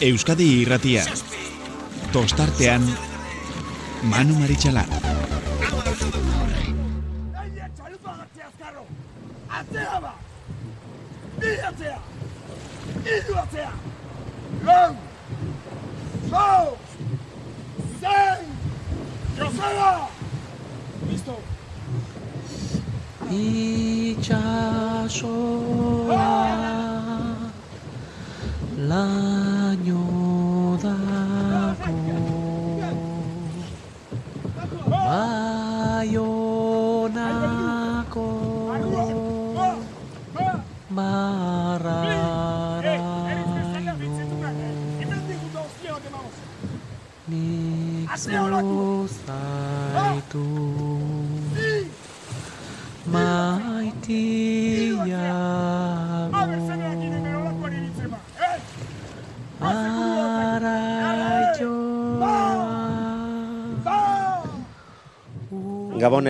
Euskadi irratia. Tostartean, Manu Maritxalar. Atzea ba! Bi atzea! Iru atzea! Lau! Lau! Zein! Joseba! Listo! itxasoa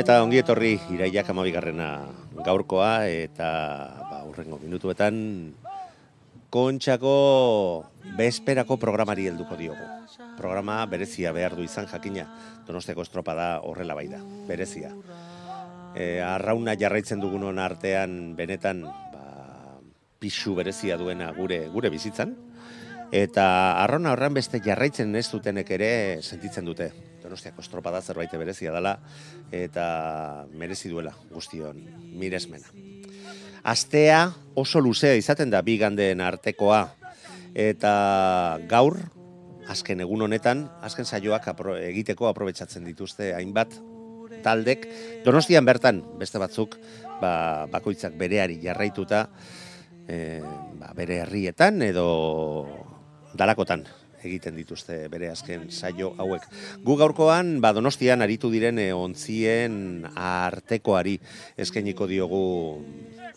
eta ongi etorri iraiak amabigarrena gaurkoa eta ba, urrengo minutuetan kontxako besperako programari helduko diogu. Programa berezia behar du izan jakina, donosteko estropa da horrela bai da, berezia. E, arrauna jarraitzen dugunon artean benetan ba, pixu berezia duena gure gure bizitzan, Eta arrona horren beste jarraitzen ez dutenek ere sentitzen dute. Donostiako estropada zerbait berezia dela eta merezi duela guztion miresmena. Astea oso luzea izaten da bi gandeen artekoa. Eta gaur azken egun honetan azken saioak apro, egiteko aprobetsatzen dituzte hainbat taldek. Donostian bertan beste batzuk ba, bakoitzak bereari jarraituta e, ba, bere herrietan edo dalakotan egiten dituzte bere azken saio hauek. Gu gaurkoan ba Donostian aritu diren e, ontzien artekoari eskainiko diogu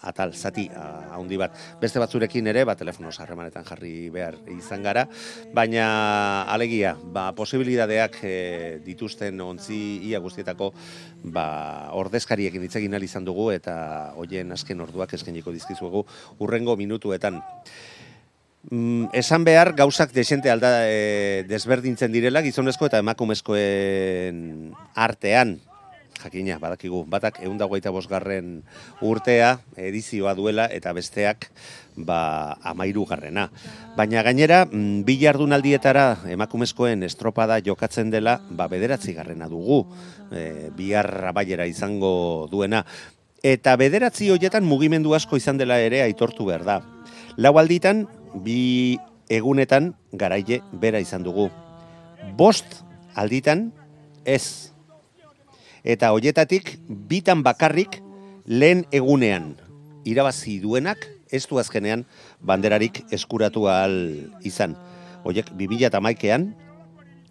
atal zati handi bat. Beste batzurekin ere ba telefono harremanetan jarri behar izan gara, baina alegia, ba posibilidadeak e, dituzten ontzi ia guztietako ba ordezkariekin hitz izan dugu eta hoien azken orduak eskainiko dizkizuegu urrengo minutuetan. Mm, esan behar gauzak desente alda e, desberdintzen direla gizonezko eta emakumezkoen artean jakina, badakigu, batak egun dagoita bosgarren urtea edizioa duela eta besteak ba, amairu garrena. Baina gainera, mm, bi jardunaldietara emakumezkoen estropada jokatzen dela, ba, bederatzi garrena dugu, e, bihar abaiera izango duena. Eta bederatzi hoietan mugimendu asko izan dela ere aitortu behar da. Lau alditan, bi egunetan garaile bera izan dugu. Bost alditan ez. Eta hoietatik bitan bakarrik lehen egunean irabazi duenak ez du azkenean banderarik eskuratu ahal izan. Hoiek 2011ean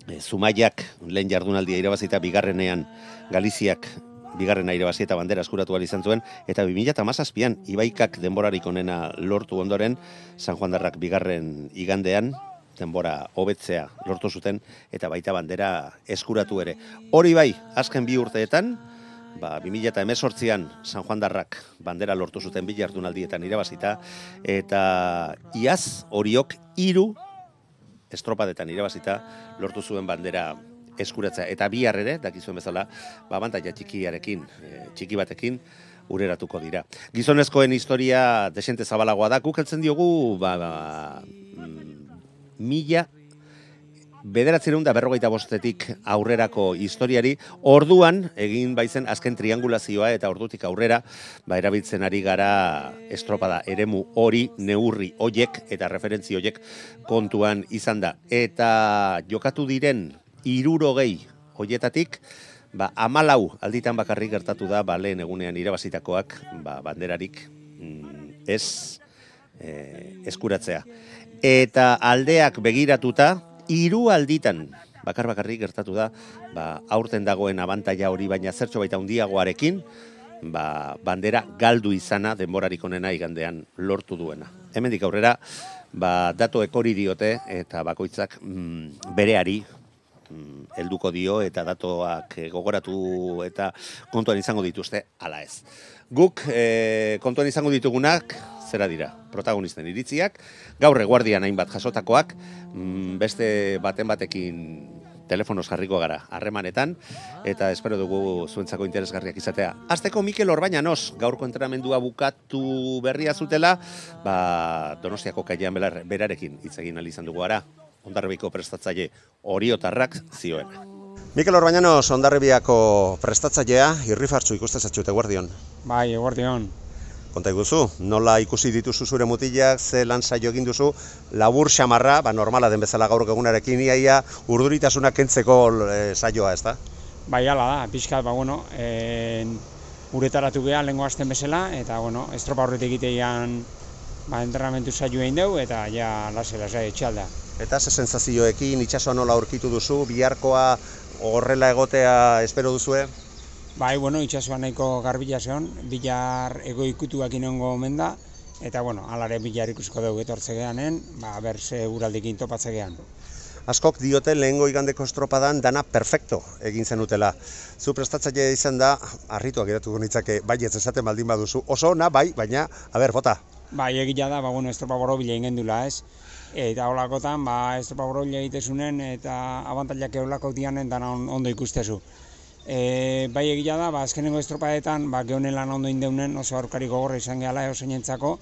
e, Zumaiak lehen jardunaldia irabazita bigarrenean Galiziak bigarrena irabazi eta bandera eskuratu izan zuen, eta 2017an Ibaikak denborarik onena lortu ondoren, San Juan Darrak bigarren igandean, denbora hobetzea lortu zuten, eta baita bandera eskuratu ere. Hori bai, azken bi urteetan, ba, 2018an San Juan Darrak bandera lortu zuten bi jardunaldietan irabazita, eta iaz horiok hiru estropadetan irabazita lortu zuen bandera eskuratzea. Eta bihar ere, dakizuen bezala, ba, abantaia txikiarekin, e, txiki batekin, ureratuko dira. Gizonezkoen historia desente zabalagoa da, guk heltzen diogu, ba, ba, mm, mila bederatzireun da berrogeita bostetik aurrerako historiari, orduan egin baizen azken triangulazioa eta ordutik aurrera, ba, erabiltzen ari gara estropada eremu hori, neurri hoiek eta referentzi hoiek kontuan izan da. Eta jokatu diren irurogei hoietatik, ba, amalau alditan bakarrik gertatu da, ba, lehen egunean irabazitakoak, ba, banderarik mm, ez eh, eskuratzea. Eta aldeak begiratuta, hiru alditan bakar bakarrik gertatu da, ba, aurten dagoen abantaia hori baina zertxo baita handiagoarekin, ba, bandera galdu izana denborarik onena igandean lortu duena. Hemendik aurrera, ba, datoek hori diote eta bakoitzak mm, bereari helduko dio eta datoak eh, gogoratu eta kontuan izango dituzte ala ez. Guk eh, kontuan izango ditugunak zera dira, protagonisten iritziak, gaur eguardian hainbat jasotakoak, mm, beste baten batekin telefonoz jarriko gara harremanetan eta espero dugu zuentzako interesgarriak izatea. Azteko Mikel Orbañanos gaurko entrenamendua bukatu berria zutela, ba Donostiako kaian berarekin hitz egin izan dugu gara. Ondarribiko prestatzaile Oriotarrak zioen. Mikel Orbañanos Ondarribiako prestatzailea irrifartzu ikustezatxute guardion. Bai, eguardion. Konta iguzu, nola ikusi dituzu zure mutilak, ze lan saio egin duzu, labur xamarra, ba normala den bezala gaur egunarekin iaia, urduritasuna kentzeko e, saioa, ez da? Bai, ala da, pixkat, ba, bueno, e, uretaratu geha lehenko azten bezala, eta, bueno, estropa horretik egitean, ba, entrenamentu saio egin dugu, eta ja, lase, lase, etxalda. Eta ze sensazioekin, itxasoa nola aurkitu duzu, biharkoa horrela egotea espero duzue? Bai, bueno, itxasua nahiko garbila zeon, bilar egoikutuak inongo omen da, eta, bueno, alare bilar ikusko dugu etortze gehanen, ba, berze uraldikin topatze gehan. Askok diote lehengo igandeko estropadan dana perfecto egin zenutela. Zu prestatzaile izan da, harrituak geratuko nitzake, bai ez esaten baldin baduzu, oso ona, bai, baina, a ber, bota. Bai, egila da, ba, bueno, estropa borobila ingen dula, ez? Eta holakotan, ba, estropa borobila egitezunen, eta abantailak eolako dianen dana ondo ikustezu. E, bai egia da, ba, azkenengo estropadetan, ba, gehonen lan ondo indeunen oso aurkari gogorra izan gehala eo zeinentzako,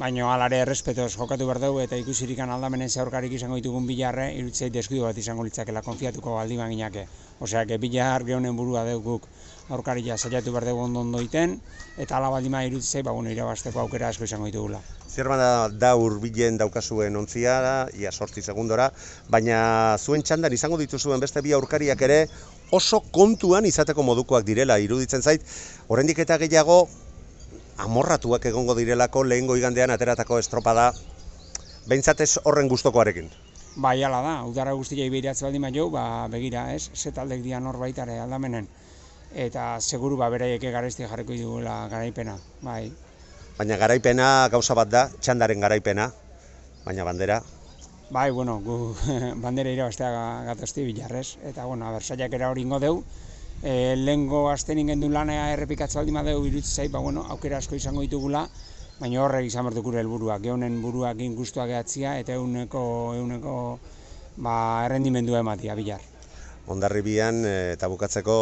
baina alare errespetoz jokatu behar dugu eta ikusirikan aldamenen zehaurkarik izango ditugun bilarre, irutzei deskuidu bat izango litzakela konfiatuko aldi baginake. Osea, que bilar gehonen burua guk aurkari ja saiatu behar dugu ondo ondo iten, eta ala baldima irutzei, ba, bueno, irabazteko aukera asko izango ditugula. Zer da, da urbilen daukazuen ontzia, ia sortzi segundora, baina zuen txandan izango dituzuen beste bi aurkariak ere, oso kontuan izateko modukoak direla iruditzen zait, oraindik eta gehiago amorratuak egongo direlako lehengo igandean ateratako estropada behintzatez horren gustokoarekin. Bai, ala da, udara guztia ibeiratze baldin jo, ba, begira, ez, zetaldek dian hor baitare aldamenen. Eta seguru ba beraieke garesti jarriko dugula garaipena, bai. Baina garaipena gauza bat da, txandaren garaipena, baina bandera, Bai, bueno, gu bandera irabaztea gatazti bilarrez, eta, bueno, abersaiak era hori ingo deu. E, Lengo azten ingen du lanea errepikatza aldi madeu irutzei, ba, bueno, aukera asko izango ditugula, baina horrek izan behar dukure helburua, gehonen buruak ingustuak gehatzia, eta euneko, euneko, ba, errendimendua ematia, bilar. Ondarribian eta bukatzeko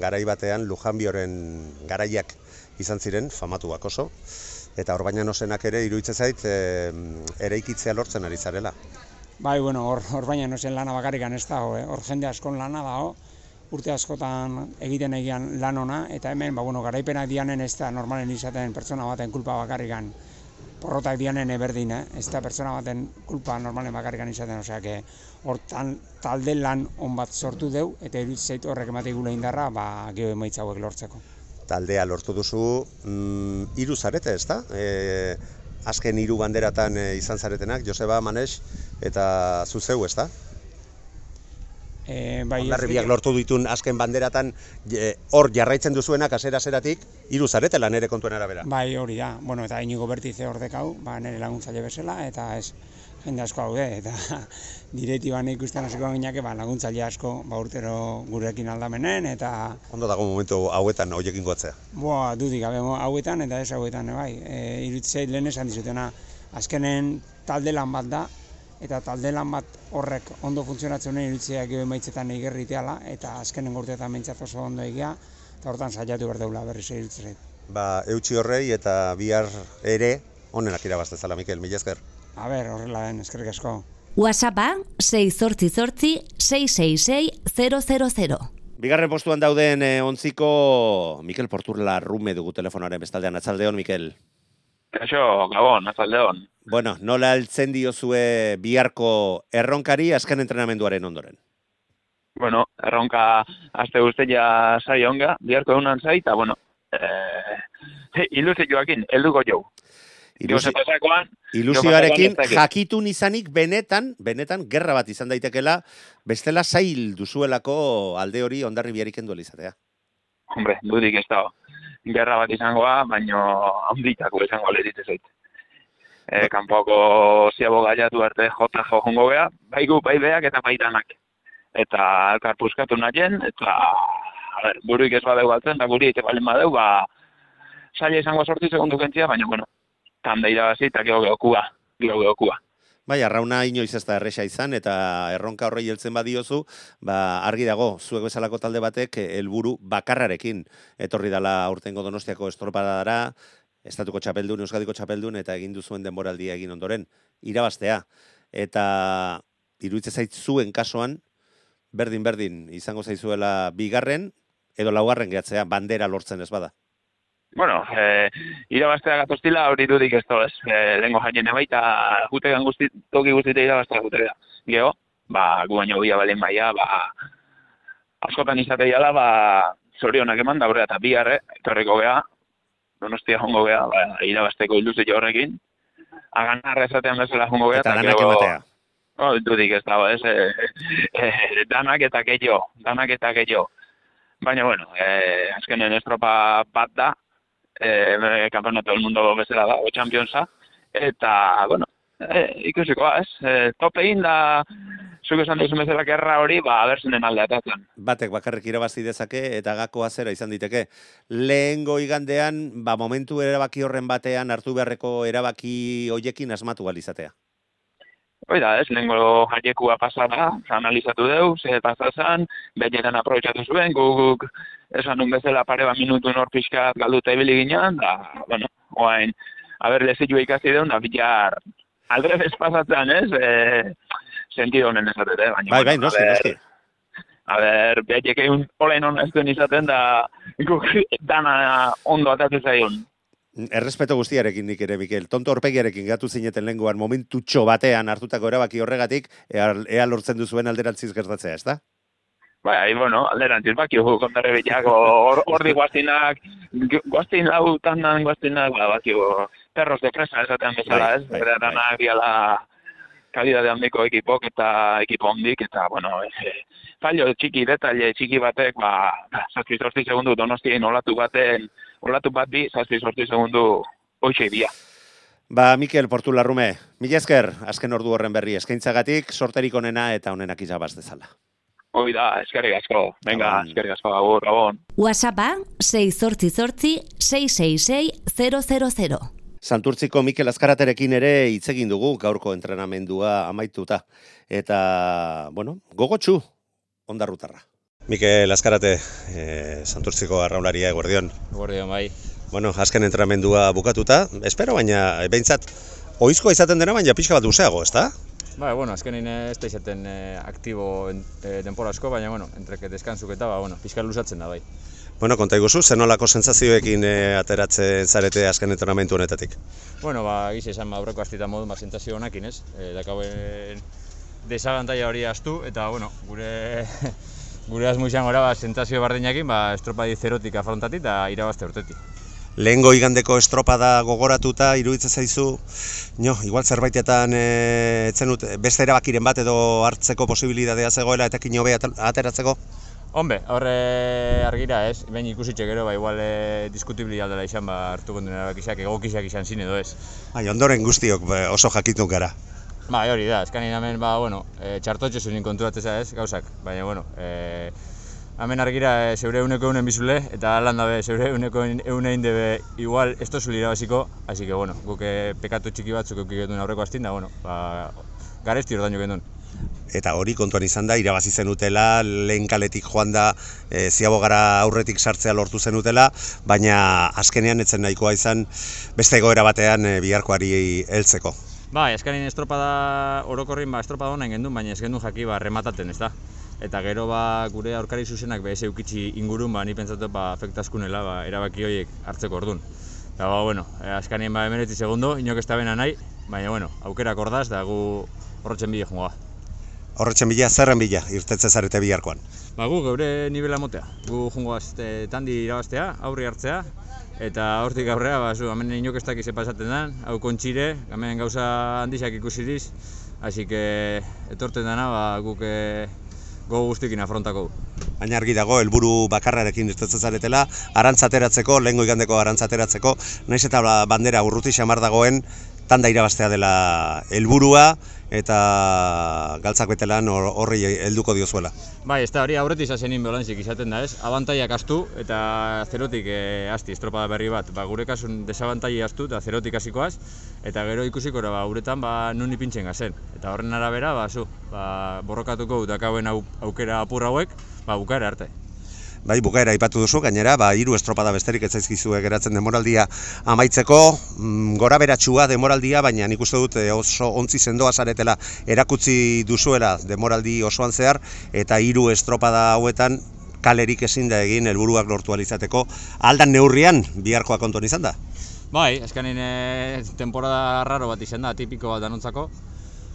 garai batean Lujanbioren garaiak izan ziren, famatuak oso, eta hor baina nosenak ere iruditzen zait e, ere ikitzea lortzen ari zarela. Bai, bueno, hor, hor baina no zen lana bakarrikan ez dago, eh? hor jende askon lana dago, urte askotan egiten egian lan ona, eta hemen, ba, bueno, garaipena dianen ez da normalen izaten pertsona baten kulpa bakarrikan, porrotak dianen eberdin, eh? ez da pertsona baten kulpa normalen bakarrikan izaten, osea, que hortan talde lan on bat sortu deu, eta iruditzen zaitu horrek emate gula indarra, ba, geho emaitza hauek lortzeko. Taldea lortu duzu, mm, iru zarete, ez da? E, azken hiru banderatan e, izan zaretenak, Joseba Manes eta zuzeu, ez da? E, bai, Ondarribiak lortu ditun azken banderatan hor jarraitzen duzuenak asera zeratik hiru zaretela nere kontuen arabera. Bai, hori da. Bueno, eta inigo bertize hor dekau, ba nere laguntzaile bezala eta ez jende asko haude eta direktiban ikusten hasiko gineke ba laguntzaile asko ba urtero gurekin aldamenen eta ondo dago momentu hauetan hoiekin gotzea. Boa, dudik gabe hauetan eta ez hauetan bai. Eh irutzei lehen esan dizutena azkenen talde lan bat da eta talde lan bat horrek ondo funtzionatzen duen irutzea gero emaitzetan igerriteala eta azkenen urteetan mentzat oso ondo egia eta hortan saiatu behar deula berriz irutzea. Ba, eutxi horrei eta bihar ere onenak irabaztezala, Mikel, mila esker. A ber, horrela den, eskerrik asko. WhatsAppa 688-666-000. Bigarren postuan dauden eh, ontziko Mikel Porturla rume dugu telefonaren bestaldean. Atzaldeon, Mikel. Kaixo, gabon, atzaldeon. Bueno, nola altzen diozue biharko erronkari azken entrenamenduaren ondoren? Bueno, erronka azte guztia zai onga, biharko egunan zai, eta bueno, eh, ilusioakin, helduko jau. Ilusi... Ilusioarekin jakitun izanik benetan, benetan gerra bat izan daitekela, bestela zail duzuelako alde hori ondarri biarik enduel izatea. Hombre, dudik ez da, gerra bat izangoa, baino handitako izango lehitit ez E, kanpoko ziabo gaiatu arte jota jo jongo beha, bai gu, bai beak eta bai danak. Eta elkar puskatu nahien, eta a ber, buruik ez badeu galtzen, eta guri ite balen badeu, ba, zaila izango sorti segundu kentzia, baina, bueno, tanda irabazi eta gero geokua, gero geokua. Bai, arrauna inoiz ez da erresa izan eta erronka horrei heltzen badiozu, ba, argi dago, zuek bezalako talde batek eh, helburu bakarrarekin etorri dala aurtengo donostiako estropadara, estatuko txapeldun, euskadiko txapeldun eta egin duzuen denboraldia egin ondoren, irabaztea. Eta iruditzen zait zuen kasuan, berdin-berdin izango zaizuela bigarren, edo laugarren gehatzea, bandera lortzen ez bada. Bueno, eh, irabaztea gatoztila hori dudik ez to, ez. Eh, lengo jainen baita jutegan guzti, toki guztite irabaztea jutega. Geo, ba, gu baino bia balen baia, ba, askotan izate jala, ba, zorionak eman da, eta biharre, etorriko gea, donostia jongo gea, ba, irabazteko iluzio horrekin, aganarra esatean bezala jongo gea, Eta danak ematea. Oh, dudik ez dago, ez, eh, eh, danak eta gehiago, danak eta gehiago. Baina, bueno, eh, azkenen estropa bat da, eh, campeonato del mundo bezala da, o championsa, eta, bueno, eh, ikusiko, ez, eh, tope egin da, zuk esan duzu bezala gerra hori, ba, aberzenen alde atatzen. Batek bakarrik irabazi dezake eta gakoa zera izan diteke. Lehengo igandean, ba, momentu erabaki horren batean hartu beharreko erabaki hoiekin asmatu alizatea. Hoi da, ez, lehenko jaiekua pasada, analizatu deu, ze pasazan, benetan aprobetsatu zuen, guk esan nun bezala pare bat minutu nor pixkat galduta ibili ginen, da, bueno, oain, haber lezitua ikasi deun, da bilar, aldrebez pasatzen, ez, e, sentido honen esatete, baina, Bai, bai, noski, noski. A ber, behaiek egun olen hon ez duen izaten, da, guk dana ondo atatu zaion. Errespeto guztiarekin nik ere, Mikel. Tonto horpegiarekin gatu zineten lenguan momentutxo batean hartutako erabaki horregatik, ea, ea lortzen duzuen alderantziz gertatzea, ez da? Bai, bueno, alderantziz baki hu kontarre hor ordi guaztinak, guaztin lau tandan guaztinak, ba, baki perros de presa esaten bezala, ez? bai, Bera bai. danak diala kalidade handiko ekipok eta ekipo handik, eta, bueno, e, fallo txiki, detalle txiki batek, ba, zazpi sortzi segundu donostien olatu baten, olatu bat bi, zazpi sortzi segundu hoxe dia. Ba, Mikel Portularrume, mila esker, azken ordu horren berri eskaintzagatik, sorterik onena eta onenak izabaz dezala. Hoi da, eskerrik asko. Venga, eskerrik asko, agur, gabon. WhatsAppa 688 666 000. Santurtziko Mikel Azkaraterekin ere hitz egin dugu gaurko entrenamendua amaituta. Eta, bueno, gogotsu, ondarrutarra. Mikel Azkarate, e, Santurtziko arraularia eguerdion. Guardian bai. Bueno, azken entrenamendua bukatuta, espero baina, e, behintzat, oizkoa izaten dena baina pixka bat useago, ezta? Ba, bueno, azkenin ez da izaten eh, aktibo en, eh, denpora asko, baina, bueno, entreke deskantzuk eta, ba, bueno, pixka luzatzen da bai. Bueno, konta iguzu, zenolako sentsazioekin e, ateratzen zarete azken entrenamendu honetatik? Bueno, ba, gize esan ba, aurreko astita modu, ba, sentazio honakin, ez? E, dakauen desagantaia hori astu, eta, bueno, gure gure asmo izango da, ba, sentazio bardinakin, ba, estropadi zerotik afrontati eta irabazte urtetik. Lehengo igandeko estropada gogoratuta iruditzen zaizu, no, igual zerbaitetan e, etzen dut, beste erabakiren bat edo hartzeko posibilitatea zegoela eta kino ateratzeko? Hombre, horre argira ez, behin ikusitxe gero, ba, igual e, diskutibili aldela izan, ba, hartuko duen erabakisak, egokisak izan zin edo ez. Bai, ondoren guztiok be, oso jakitun gara. Ba, hori da, eskanin hemen, ba, bueno, e, txartotxo zunin konturatzea ez, gauzak, baina, bueno, e, hemen argira e, zeure euneko eunen bizule, eta lan dabe, zeure euneko eunein debe igual ez tozul irabaziko, así que, bueno, guk e, pekatu txiki batzuk eukik aurreko astin da, bueno, ba, garesti ordaino gendun. Eta hori kontuan izan da, irabazi zenutela, lehen kaletik joan da, e, ziabogara aurretik sartzea lortu zenutela, baina azkenean etzen nahikoa izan beste egoera batean e, biharkoari heltzeko. Bai, eskanin estropada orokorrin ba estropada honen gendun, baina ez gendun jaki ba remataten, ez da. Eta gero ba gure aurkari zuzenak be eukitzi ingurun ba ni pentsatu ba afektazkunela ba erabaki horiek hartzeko ordun. Eta ba bueno, e, azkanien ba 19 segundo, inok ez bena nahi, baina bueno, aukerak ordaz da gu horretzen bide joangoa. Horretzen bila, zerren bila, irtetzen zarete biharkoan. Ba gu geure nivela motea. Gu joangoaz e, tandi irabaztea, aurri hartzea eta hortik aurrera ba zu hemen inok ez dakiz ze pasatzen den, hau kontxire, hemen gauza handixak ikusiriz, Así que etorten dana ba guk e, go guztikin afrontako. Baina argi dago, helburu bakarrarekin irtetzen zaretela, arantzateratzeko, lehengo igandeko arantzateratzeko, naiz eta ba- bandera urruti xamar dagoen, tanda irabaztea dela helburua eta galtzak betelan hor- horri helduko diozuela. Bai, ez da hori aurretik izasenin beholantzik izaten da, ez? Abantaiak astu eta zerotik e, asti, estropada berri bat. Ba, gure kasun desabantai astu eta zerotik hasikoaz eta gero ikusiko ba, uretan ba, nun ipintzen gazen. Eta horren arabera, ba, zu, ba, borrokatuko dakauen au, aukera apur hauek, ba, bukaera arte. Bai, bukaera aipatu duzu, gainera, ba, hiru estropada besterik ez zaizkizue geratzen demoraldia amaitzeko, mm, gora beratxua demoraldia, baina nik uste dut eh, oso ontzi sendoa zaretela erakutsi duzuela demoraldi osoan zehar, eta hiru estropada hauetan kalerik ezin da egin helburuak lortu ahal izateko, aldan neurrian biharkoa kontuan izan da. Bai, eskanin e, temporada raro bat izan da, tipiko bat danontzako.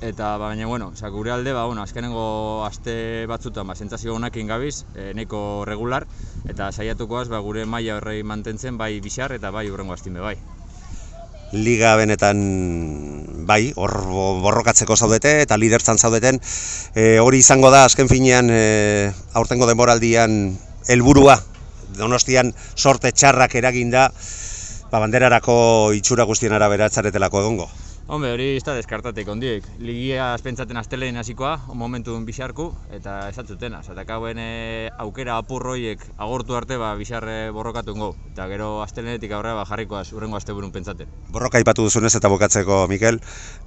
Eta baina bueno, osea gure alde ba bueno, azkenengo aste batzutan ba sentsazio onekin gabiz, e, nahiko regular eta saiatukoaz ba gure maila horrei mantentzen bai bixar eta bai hurrengo astime bai. Liga benetan bai, hor bo- borrokatzeko zaudete eta lidertzan zaudeten. E, hori izango da azken finean e, aurtengo denboraldian helburua Donostian sorte txarrak eraginda ba, banderarako itxura guztien arabera etzaretelako egongo. Hombre, hori ez da deskartatek ondiek. Ligia espentsaten astelein hasikoa, on momentu bixarku, eta esatzuten, eta kauen e, aukera apurroiek agortu arte ba, bixarre borrokatu ngo. Eta gero astelenetik aurrera ba, jarrikoaz urrengo asteburun pentsaten. Borroka aipatu duzunez eta bukatzeko, Mikel,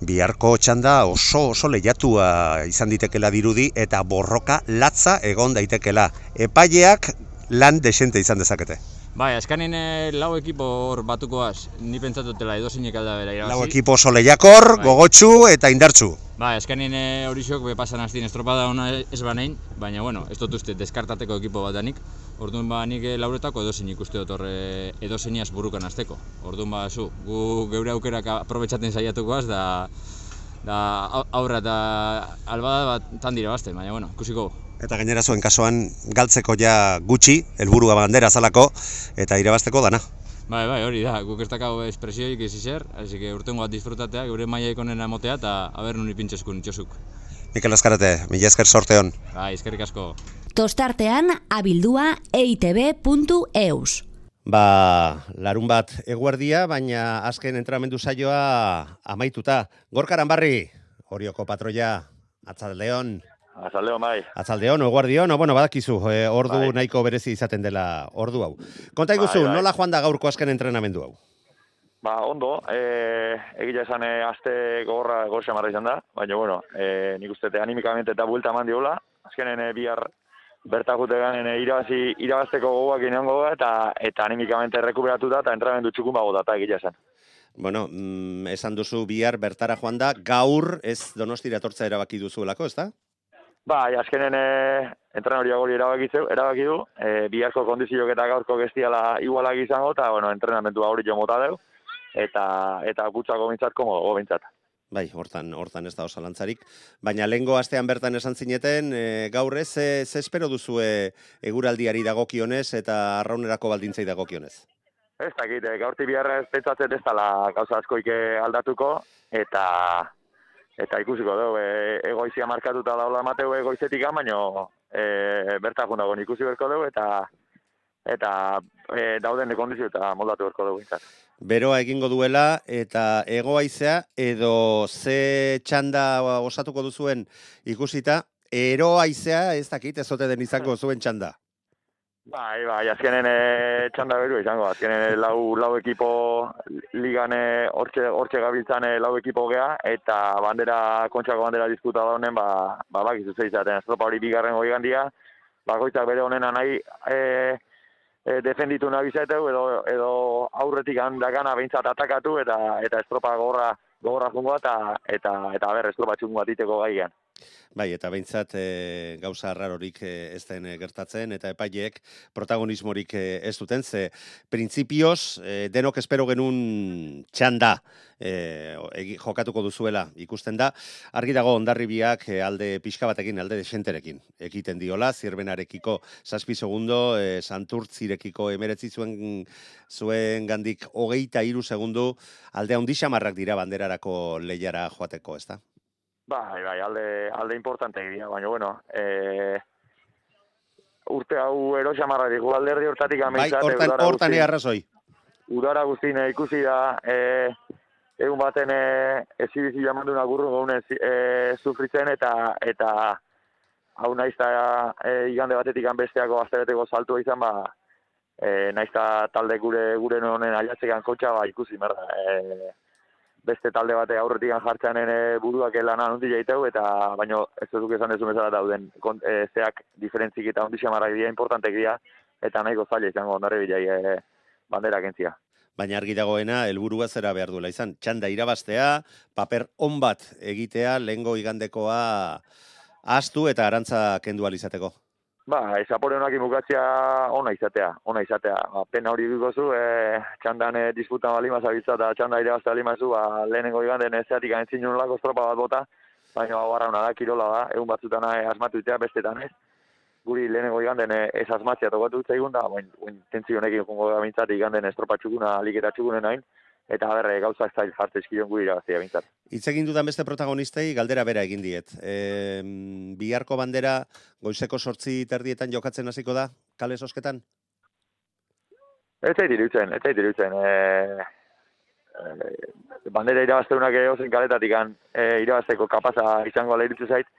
biharko txanda oso oso lehiatua izan ditekela dirudi eta borroka latza egon daitekela. Epaileak lan desente izan dezakete. Bai, askanin e, lau ekipo hor batukoaz, ni pentsatutela edozeinek alda bera irabazi. Lau ekipo oso lehiakor, Bai. gogotsu eta indartsu. Bai, eskanien e, horixok be pasan hastin estropada ona ez banein, baina bueno, ez dut uste deskartateko ekipo bat danik. Orduan ba nik eh, lauretako edozein ikuste dut horre edozeiniaz burukan hasteko. Orduan ba zu, gu geure aukerak aprobetxaten saiatukoaz da da au- aurra eta albada bat tan dira baina bueno, ikusiko. Eta gainera zuen kasuan galtzeko ja gutxi, helburua bandera zalako, eta irabazteko dana. Bai, bai, hori da, guk ez dakau espresioik ez izer, así que urtengo bat disfrutatea, geure mailaik onena motea eta aber nun ipintzeskun itxosuk. Mikel Azkarate, mila esker sorte hon. Bai, eskerrik asko. Tostartean abildua eitb.eus. Ba, larun bat eguerdia, baina azken entramendu saioa amaituta. Gorkaran barri, Orioko patroia, atzaldeon, Azaldeo bai. atzaldeon, eguerdion, o, bueno, badakizu, e, ordu Bai. nahiko berezi izaten dela ordu hau. Konta iguzu, Bai, bai. nola joan da gaurko azken entrenamendu hau? Ba, ondo, e, egia esan e, aste gogorra goxe marra izan da, baina, bueno, e, nik uste te animikamente eta buelta eman diola, azkenen e, bihar bertakute ganen e, irabazi, irabazteko gogoak inongo da, eta, eta animikamente rekuperatuta eta entrenamendu txukun bago da, eta egia esan. Bueno, mm, esan duzu bihar bertara joan da, gaur ez donostira etortza erabaki duzuelako, ezta? Bai, azkenen e, entrenoria gori erabaki, zeu, erabaki du, e, biharko kondizioak eta gaurko gestiala igualak izango, eta, bueno, entrenamentua hori jo mota deu, eta, eta gutzako bintzat, komodo bintzat. Bai, hortan, hortan ez da osalantzarik. Baina lehengo astean bertan esan zineten, e, gaur ez, ze espero duzue eguraldiari dagokionez eta arraunerako baldintzei dagokionez? Ez dakit, eh, gaurti biharra ez pentsatzen ez dela gauza askoik eh, aldatuko, eta eta ikusiko dugu, e, egoizia markatuta daula mateu egoizetik baino e, berta jundago ikusi berko dugu, eta eta e, dauden kondizio eta moldatu berko dugu izan. Beroa egingo duela eta egoaizea edo ze txanda osatuko duzuen ikusita, eroaizea ez dakit ez ote den izango zuen txanda. Bai, bai, azkenen e, txanda beru izango, azkenen e, lau, lau ekipo ligan e, hortxe, hortxe gabiltzan lau ekipo gea, eta bandera, kontxako bandera disputa da honen, ba, ba, bakizu zeizaten, estropa hori bigarren goi gandia, bakoitzak bere honena nahi e, e, defenditu nahi bizateu, edo, edo aurretik handakana behintzat atakatu, eta eta estropa gogorra, gogorra jungoa, eta, eta, eta ber, estropa txungo bat iteko gaian. Bai, eta behintzat e, gauza arrarorik e, ez den e, gertatzen, eta epaileek protagonismorik e, ez duten, ze printzipioz e, denok espero genun txanda e, egi- jokatuko duzuela ikusten da. Argi dago ondarribiak e, alde pixka batekin, alde desenterekin ekiten diola, zirbenarekiko zazpi segundo, e, santurtzirekiko emeretzi zuen zuen gandik hogeita iru segundu, alde handi xamarrak dira banderarako lehiara joateko, ezta? Bai, bai, alde, alde importante dira, baina, bueno, e, urte hau erosamarra digu alderdi hortatik Bai, ameitzat. hortan, hortan ea arrazoi. Udara guztien ikusi da, e, egun baten e, ezibizi jaman duen agurru gaunen e, sufritzen eta eta hau naizta e, igande batetik besteako astereteko saltua izan ba e, naizta talde gure gure honen ailatzekan kotxa ba ikusi merda e, beste talde bate aurretik jartzeanen e, buruak lana handi jaiteu eta baino ez duk esan ez bezala dauden kon, e, zeak diferentzik eta ondi xamarrak dira importantek dira eta nahiko zaila izango ondarri bilai e, bandera agentzia baina argi dagoena helburua zera behar duela izan. Txanda irabastea, paper on bat egitea, lehengo igandekoa astu eta arantza kendu izateko. Ba, esapore honak imukatzea ona izatea, ona izatea. Ba, pena hori dukozu, e, txandan e, disputan bali mazabitza eta txanda irabaztea bali mazu, ba, lehenengo iganden ezeatik aintzin lako estropa bat bota, baina ba, barra da, kirola da, egun batzutan e, asmatu itea bestetan ez guri lehenengo iganden eh, ez asmatzia tokatu dut zaigun da, bain, bain tentzio honekin jongo da bintzat iganden estropa txukuna, aliketa txukunen nahin, eta berre gauzak zail jartze eskion guri irabaztia bintzat. Itz egin dudan beste protagonistei galdera bera egin diet. E, biharko bandera goizeko sortzi terdietan jokatzen hasiko da, kale sosketan? Ez zait irutzen, ez zait irutzen. E, e, bandera irabazteunak egozen kaletatik e, irabazteko kapaza izango ala irutzen zait,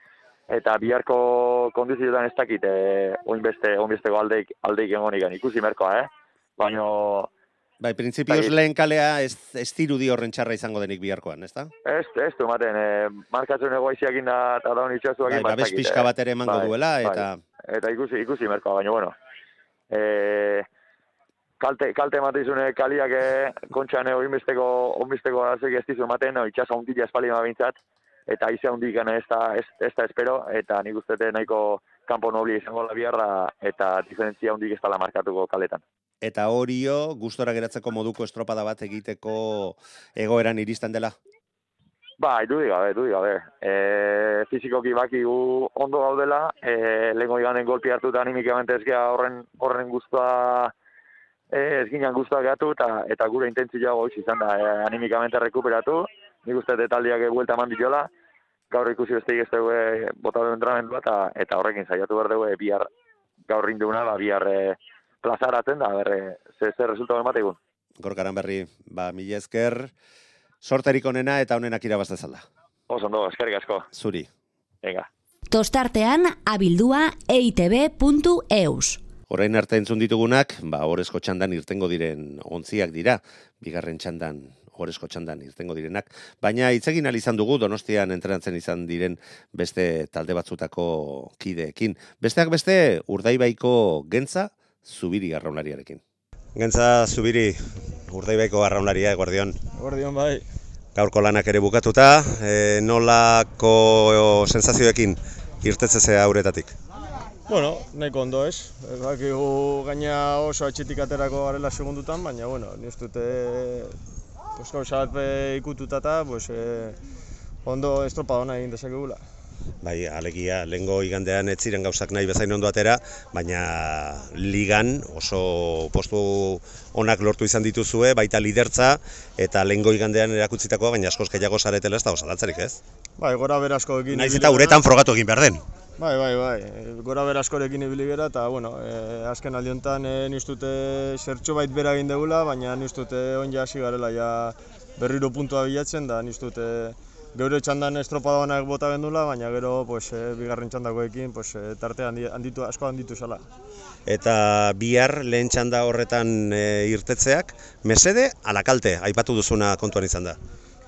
eta biharko kondizioetan ez dakit eh oin beste oin besteko aldeik aldeik egonikan ikusi merkoa eh baino Bai, printzipioz bai. lehen kalea ez, ez dirudi horren txarra izango denik biharkoan, ezta? Ez, ez du, maten, eh, markatzen egoiziak inda eta daun itxazu egin bai, babes pixka bat ere emango bai, duela, bai. eta... Eta ikusi, ikusi merkoa, baina, bueno, eh, kalte, kalte matizune kaliak eh, kontxan egin besteko, onbisteko azik ez dizu maten, no, itxasa ondila espaldi ma bintzat, eta izia hundik ez da, ez, ez da espero, eta nik uste nahiko kanpo nobli izango la biarra, eta diferentzia hundik ez dala markatuko kaletan. Eta horio, gustora geratzeko moduko estropada bat egiteko egoeran iristen dela? Ba, du gabe, du gabe. E, fizikoki baki gu ondo gaudela, e, lehenko iganen golpi hartu eta animikamente ez horren, horren guztua e, ez ginen guztua gehatu, eta, eta gure intentzioa goiz izan da, e, animikamente rekuperatu, nik uste detaldiak eguelta eman ditola, gaur ikusi beste ez dugu bota du entrenamendu eta, eta horrekin saiatu behar dugu bihar gaur rinduna, ba, bihar e, plazaratzen da, berre, ze, ze resulta emate egun. Gorkaran berri, ba, mila esker, sorterik onena eta honenak irabaztezalda. Oso, ondo, eskerrik asko. Zuri. Venga. Tostartean, abildua eitb.eus. Horrein arte entzun ditugunak, ba, horrezko txandan irtengo diren ontziak dira, bigarren txandan horrezko txandan irtengo direnak, baina itzegin izan dugu donostian entrenatzen izan diren beste talde batzutako kideekin. Besteak beste, urdaibaiko gentza, zubiri arraunariarekin. Gentza, zubiri, urdaibaiko arraunaria, eguardion. Eguardion, bai. Gaurko lanak ere bukatuta, e, nolako sensazioekin irtetzezea auretatik? Bueno, nahiko ondo ez. Bakigu gaina oso atxetik aterako garela segundutan, baina, bueno, niztute pues, gauza bat ikututa eta pues, eh, ondo estropa hona egin dezakegula. Bai, alegia, lehengo igandean ez ziren gauzak nahi bezain ondo atera, baina ligan oso postu onak lortu izan dituzue, baita lidertza, eta lehengo igandean erakutzitako, baina askoz gehiago zaretela ez da osalatzarik ez? Bai, gora berazko egin... Naiz eta uretan frogatu egin behar den. Bai, bai, bai, gora berazkorekin ibili gara, eta, bueno, e, azken aldiontan e, niztute zertxo bait bera egin degula, baina niztute onja hasi garela ja berriro puntua bilatzen, da niztute geure txandan estropada honak bota gendula, baina gero pues, e, bigarren txandakoekin pues, e, tarte handitu, asko handitu zala. Eta bihar lehen txanda horretan e, irtetzeak, mesede, alakalte, aipatu duzuna kontuan izan da.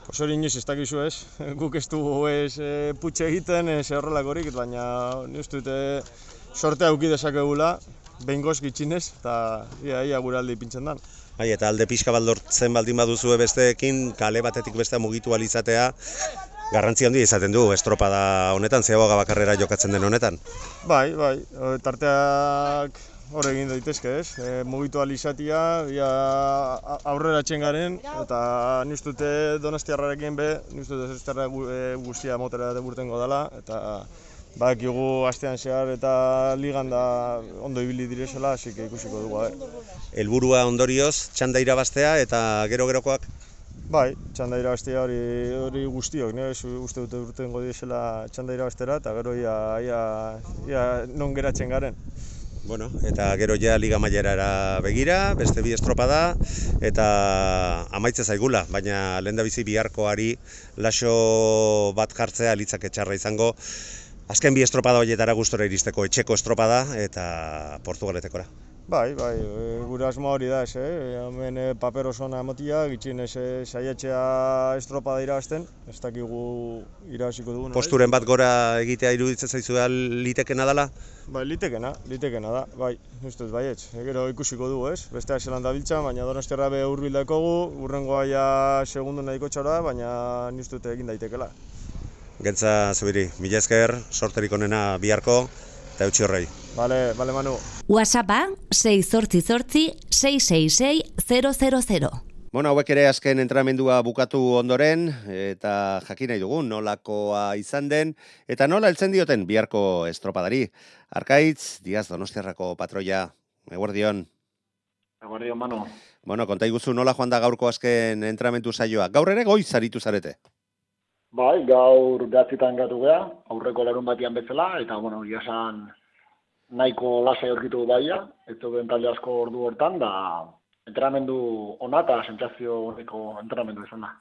Pues hori inoiz ez dakizu ez, guk ez dugu ez e, putxe egiten, ez horrelakorik, baina ni uste dute sortea auki dezakegula, behin goz gitxinez, eta ia, ia gure alde ipintzen dan. Bai, eta alde pixka baldortzen baldin baduzue besteekin, kale batetik bestea mugitu alizatea, garrantzi handia izaten du, estropada honetan, zehagoa bakarrera jokatzen den honetan. Bai, bai, tarteak hor egin daitezke, ez? E, mugitu alizatia, ja, aurrera garen, eta niztute donostiarrarekin be, niztute zestarra e, guztia motera deburtengo dela, eta badakigu astean zehar eta ligan da ondo ibili direzela, hasi ikusiko dugu, eh? Helburua ondorioz, txanda irabaztea eta gero-gerokoak? Bai, txanda irabaztea hori, hori guztiok, ne? uste dute urtengo direzela txanda irabaztera, eta gero ia, ia, ia non geratzen garen. Bueno, eta gero ja Liga Mailerara begira, beste bi estropada eta amaitze zaigula, baina lehen da bizi biharkoari laso bat jartzea litzak etxarra izango. Azken bi estropada horietara gustora iristeko etxeko estropada eta Portugaletekora. Bai, bai, e, gure asmo hori da ez, eh? hemen e, paper oso ona emotia, gitxin ez e, saiatzea estropada irabazten, ez dakigu irabaziko dugun. Posturen bat gora egitea iruditzen zaizu da litekena dela? Bai, litekena, litekena da, bai, uste dut baietz. E, gero ikusiko dugu, ez? Beste zelan da biltza, baina donostiarra be hurbil dakogu, urrengoa ja segundu nahiko txora, baina ni uste dut egin daitekela. Gentza zubiri, mila esker, sorterik onena biharko, eta eutxi horrei. Bale, bale Manu. WhatsAppa 688 666 000. Bueno, hauek ere azken entrenamendua bukatu ondoren, eta jakin nahi dugun nolakoa izan den, eta nola heltzen dioten biharko estropadari. Arkaitz, Diaz Donostiarrako patroia, eguerdion. Eguerdion, Manu. Bueno, konta iguzu nola joan da gaurko azken entrenamendu saioa. Gaur ere goiz zaritu zarete? Bai, gaur gatzitan gatu geha, aurreko larun batian bezala, eta, bueno, jasan nahiko lasai aurkitu baia, ez zeuden talde asko ordu hortan, da entrenamendu ona eta sentsazio honeko entrenamendu izan da.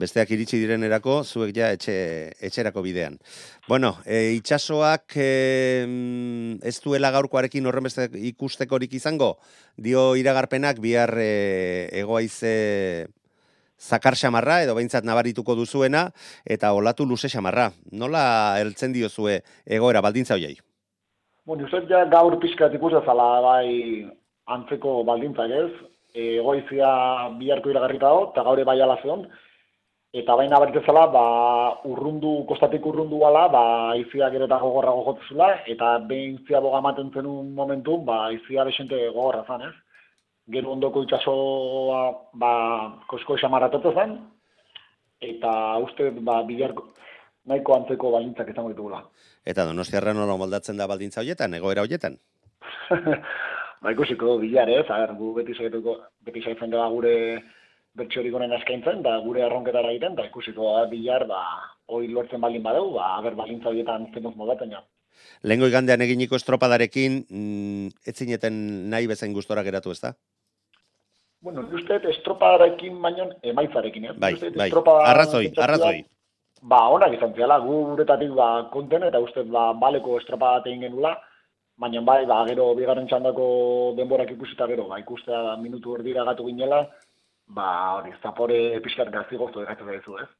Besteak iritsi diren erako, zuek ja etxe, etxerako bidean. Bueno, e, itxasoak e, ez duela gaurkoarekin horren beste ikustekorik izango, dio iragarpenak bihar e, egoaize zakar xamarra, edo behintzat nabarituko duzuena, eta olatu luze xamarra. Nola heltzen diozue egoera baldintza hoiei? Bueno, uste ja gaur pixkat ikusezala bai antzeko baldintzak ez, egoizia biharko iragarrita dago, eta gaur bai ala zeon, eta baina baritezala, ba, urrundu, kostatik urrundu bala, ba, izia gero eta gogorra gogotzula, eta behin zia boga ematen zenun momentu, ba, izia besente gogorra zan, ez? Gero ondoko itxasoa, ba, kosko esamaratotu zen, eta uste, ba, biharko, nahiko antzeko baldintzak izango ditugula. Eta donostiarra nola moldatzen da baldintza horietan, egoera horietan? ba, ikusiko bilar, ez? A gu beti saietuko, beti saiatzen da gure bertxorik honen eskaintzen, da gure arronketara egiten, da ikusiko bilar, ba, hoi lortzen balin badeu, ba, aber balintza horietan zemuz modaten ja. Lehengo igandean eginiko estropadarekin, mm, etzineten nahi bezain gustora geratu ez da? Bueno, uste estropadarekin baino emaitzarekin, eh? Bai, bai, arrazoi, arrazoi. Ba, onak izan ziala, gu guretatik ba, konten, eta uste ba, baleko estropadat egin genula, baina bai, ba, gero bigarren txandako denborak ikusita gero, ba, ikustea minutu erdira gatu ginela, ba, hori, zapore pixkat gazi goztu egatzen da ez?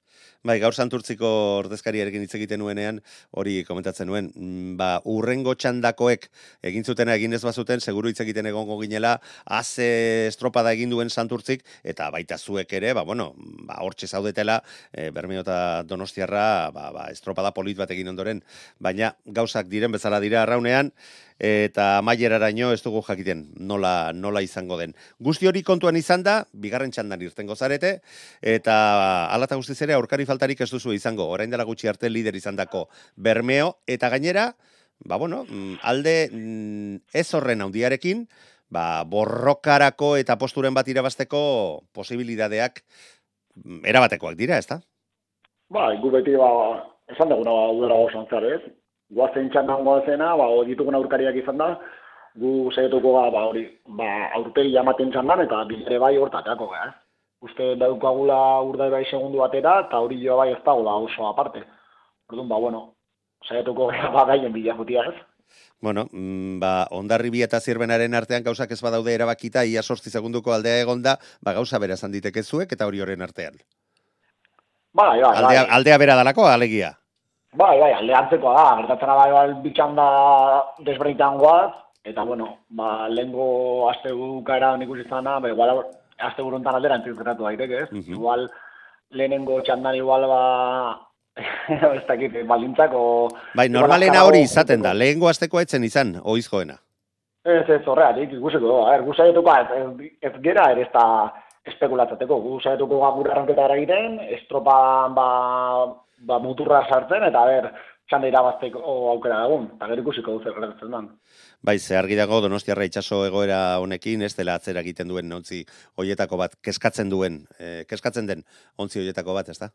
Bai, gaur santurtziko ordezkariarekin hitz egiten nuenean, hori komentatzen nuen, mm, ba, urrengo txandakoek egin zuten egin ez bazuten, seguru hitz egiten egongo ginela, haze estropada egin duen santurtzik, eta baita zuek ere, ba, bueno, ba, hortxe zaudetela, e, eta Donostiarra, ba, ba, estropada polit bat egin ondoren, baina gauzak diren bezala dira arraunean, eta maileraraino ez dugu jakiten nola, nola izango den. Guzti hori kontuan izan da, bigarren txandan irtengo zarete, eta alata guztiz ere aurkari faltarik ez duzu izango, orain dela gutxi arte lider izandako Bermeo, eta gainera, ba bueno, mm, alde mm, ez horren handiarekin, ba, borrokarako eta posturen bat irabasteko posibilidadeak mm, erabatekoak dira, ezta? Ba, gu beti, ba, esan duguna, ba, udara oso ez? Guazen txandan guazena, ba, ditugun aurkariak izan da, gu zaituko ba, ba, hori, ba, aurpegi jamaten txandan, eta bilere bai hortatako, eh? Uste daukagula urdai bai segundu batera, eta hori jo bai ez dagoela oso aparte. Orduan, ba, bueno, zaituko gara ba, gaien bila jutia ez. Bueno, mm, ba, ondarri eta zirbenaren artean gauzak ez badaude erabakita, ia sortzi segunduko aldea egonda, ba, gauza bera zanditeke zuek eta hori horren artean. Bai, bai, bai. Aldea, aldea bera dalako, alegia. Bai, bai, alde antzekoa da, gertatzen bai, bai, bitxan da desbreitan guaz, eta, bueno, ba, lehenko azte gukara nik izana, ba, igual, azte buruntan aldera entzik gertatu daiteke, ez? Mm -hmm. Igual, lehenengo txandan igual, ba, ez dakit, balintzako... Bai, normalena hori izaten da, lehengo azteko etzen izan, oizkoena. Ez, ez, horreatik, ikusiko, a ber, guzaietuko, ez, ez gera, ere ez da espekulatzateko, guzaietuko gure arranketa egiten, estropan, ba, ba, muturra sartzen, eta ber, txanda irabazteko aukera dagun, eta gero ikusiko duz erretatzen den. Bai, ze argi dago Donostiarra itsaso egoera honekin, ez dela atzera egiten duen ontzi hoietako bat, keskatzen duen, eh, keskatzen den ontzi hoietako bat, ez da?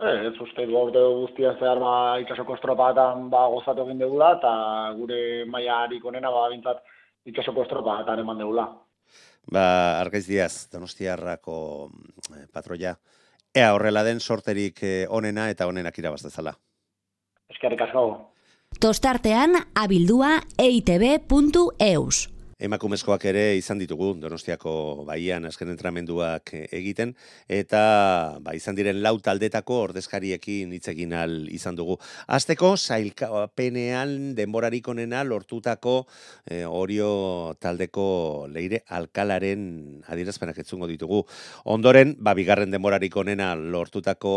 Eh, ez uste du urte guztian zehar ba, itxasoko estropatan ba, gozatu egin degula, eta gure maila harik onena ba, bintzat itxasoko estropatan eman degula. Ba, argaiz diaz, donostiarrako eh, patroia, ea horrela den sorterik eh, onena eta onenak irabaz dezala. Eskerrik asko. Tostartean abildua eitb.eus. Emakumezkoak ere izan ditugu Donostiako baian azken entramenduak eh, egiten eta ba, izan diren lau taldetako ordezkariekin hitz egin al izan dugu. Azteko zailkapenean denborarik onena lortutako e, Orio taldeko leire alkalaren adierazpenak etzungo ditugu. Ondoren, ba, bigarren denborarik onena lortutako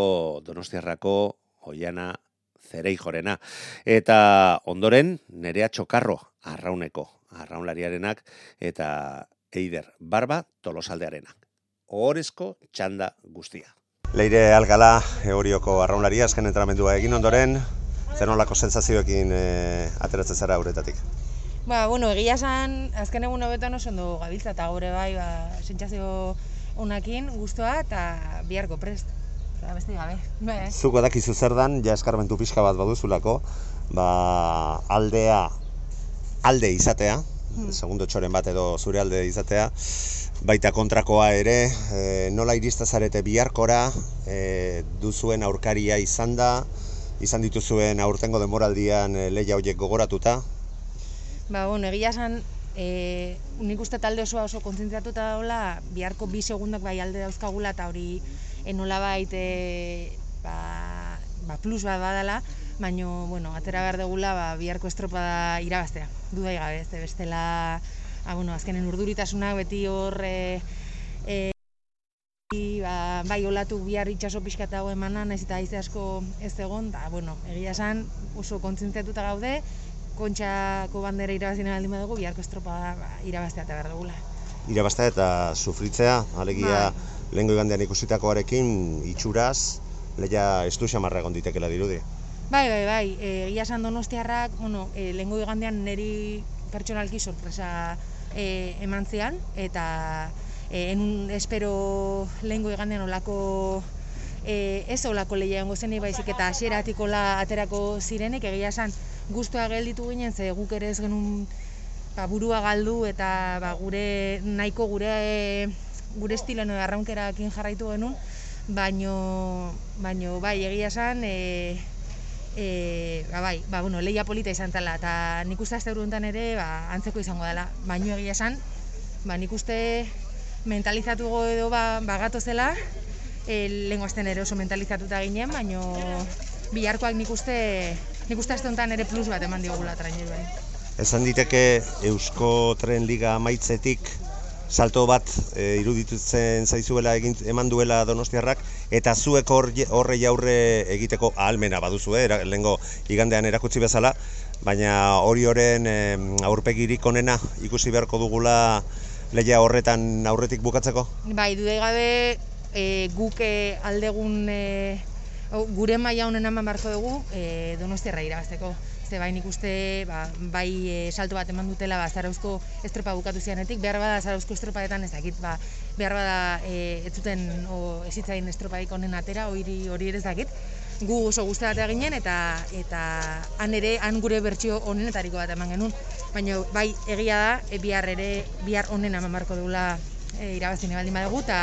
Donostiarrako Oiana zerei jorena. Eta ondoren, nerea txokarro, arrauneko, arraunlariarenak, eta eider, barba, tolosaldearenak. Ohorezko txanda guztia. Leire algala, eurioko arraunlaria, azken entramendua egin ondoren, zer nolako sensazioekin e, ateratzen zara uretatik? Ba, bueno, egia esan, azken egun hobetan oso ondo gabiltza, eta gaur bai, ba, sentsazio onakin, guztua, eta biharko prest eta beste gabe. Bai. Zuko dakizu zer dan, ja eskarmentu pixka bat baduzulako, ba, aldea alde izatea, hmm. segundo txoren bat edo zure alde izatea, baita kontrakoa ere, e, nola irista zarete biharkora, e, duzuen aurkaria izan da, izan dituzuen aurtengo demoraldian e, leia horiek gogoratuta? Ba, bueno, egia esan, e, nik uste talde osoa oso kontzentratuta daula, biharko bi segundak bai alde dauzkagula eta hori enola baite ba, ba plus bat badala, baina, bueno, atera behar degula, ba, biharko estropada irabaztea. Dudai gabe, ez bestela, ba, bueno, azkenen urduritasuna beti hor, e, e, ba, bai olatu bihar itxaso pixka eta emana, nahiz eta aize asko ez egon, eta, bueno, egia esan oso kontzentziatuta gaude, kontxako bandera irabazina baldin badugu, biharko estropada ba, irabaztea eta behar dugula. Irabaztea eta sufritzea, alegia, bai lehenko igandean ikusitakoarekin itxuraz, leia estu xamarra egon ditekela dirudi. Bai, bai, bai, e, egia esan donostiarrak, bueno, e, lehenko igandean niri pertsonalki sorpresa e, eman zean, eta e, enun espero lehenko igandean olako e, ez olako leia egongo zen baizik eta hasieratik aterako zirenik, egia esan guztua gelditu ginen, ze guk ere ez genuen ba, burua galdu eta ba, gure nahiko gure e, gure estilo no arraunkerakin jarraitu genuen, baino baino bai egia esan e, e, ba, bai, ba, bueno, leia polita izan zela eta nik uste azte ere ba, antzeko izango dela, baino egia esan ba, nik uste mentalizatu edo ba, ba zela e, lehenko ere oso mentalizatuta ginen, baino biharkoak nik uste nik uste azte ere plus bat eman diogula trainer bai. Esan diteke Eusko Tren Liga maitzetik salto bat e, iruditzen zaizuela egin eman duela Donostiarrak eta zuek horre jaurre egiteko ahalmena baduzu eh? Lengo igandean erakutsi bezala baina hori oren e, aurpegirik onena ikusi beharko dugula leia horretan aurretik bukatzeko? Bai dudai gabe e, guk e, aldegun e, gure maila honen eman beharko dugu e, Donostiarra irabazteko ze bai nik uste ba, bai e, salto bat eman dutela ba, zarauzko estropa bukatu zianetik, behar bada zarauzko estropaetan ez dakit, ba, behar bada e, ez zuten o, ezitzain estropaik honen atera, hori hori ere ez dakit, gu oso guztatea ginen eta eta han ere han gure bertsio honenetariko bat eman genuen, baina bai egia da, e, bihar ere bihar honen eman barko dugula e, irabazine baldin badugu eta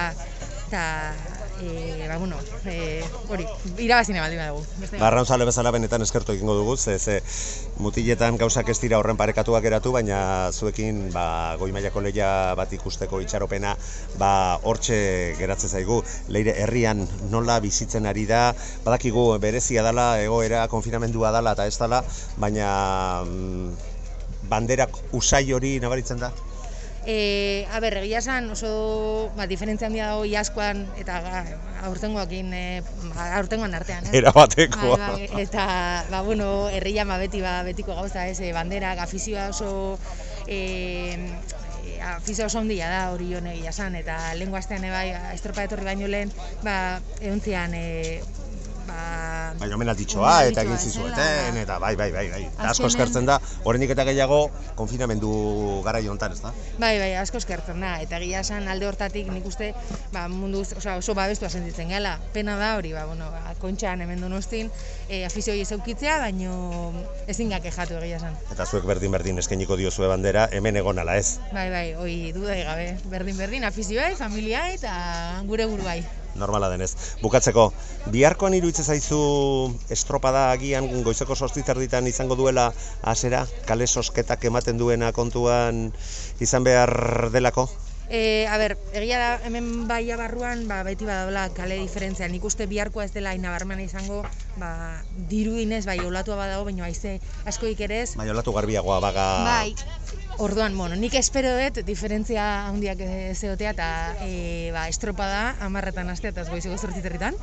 e, ba, bueno, e, hori, irabazine baldin badugu. Barraunzale bezala benetan eskertu egingo dugu, ze, ze mutiletan gauzak ez dira horren parekatuak geratu, baina zuekin ba, goi mailako leia bat ikusteko itxaropena ba, hortxe geratzen zaigu. Leire, herrian nola bizitzen ari da, badakigu berezia dela, egoera, konfinamendua dela eta ez dela, baina mm, banderak usai hori nabaritzen da? E, a ber, egia esan oso ba, diferentzia handia dago iaskoan eta aurtengoakin, e, aurtengoan artean. Eh? Era bateko. Ba, eta, ba, bueno, herria ma beti, ba, betiko gauza, ez, e, bandera, afizioa oso, e, afizioa oso ondia da hori hone egia esan, eta lehen guaztean, bai, estropa etorri baino lehen, ba, eguntzean, e, ba... Bai, omenalditxoa, eta egin zizueten, eta bai, bai, bai, bai. Eta asko Azkenen- eskertzen da, oraindik eta gehiago, konfinamendu gara honetan, ez da? Bai, bai, asko eskertzen da, eta egia esan alde hortatik nik uste ba, mundu, osea, oso babestua sentitzen gela. Pena da hori, ba, bueno, ba, kontxan hemen donostin, e, afizio hori zeukitzea, baino ezin gake jatu egia esan. Eta zuek berdin-berdin eskainiko diozue bandera, hemen egon ala ez. Bai, bai, hoi dudai gabe, berdin-berdin, afizioai, familiai eta gure buruai. Normala denez. Bukatzeko, biharkoan iruditzen zaizu estropada agian goizeko sortziterditan izango duela hasera, kale sosketak ematen duena kontuan izan behar delako? E, a ber, egia da hemen baia barruan ba, beti badaula kale diferentzia. Nik uste biharkoa ez dela inabarmena izango, ba, dirudinez, bai, olatua badago, baina haize askoik ere ez. Bai, olatu garbiagoa baga... Bai. Orduan, bueno, nik espero dut diferentzia handiak ez egotea eta e, ba, estropada amarretan astea eta ez goizeko zortziterritan.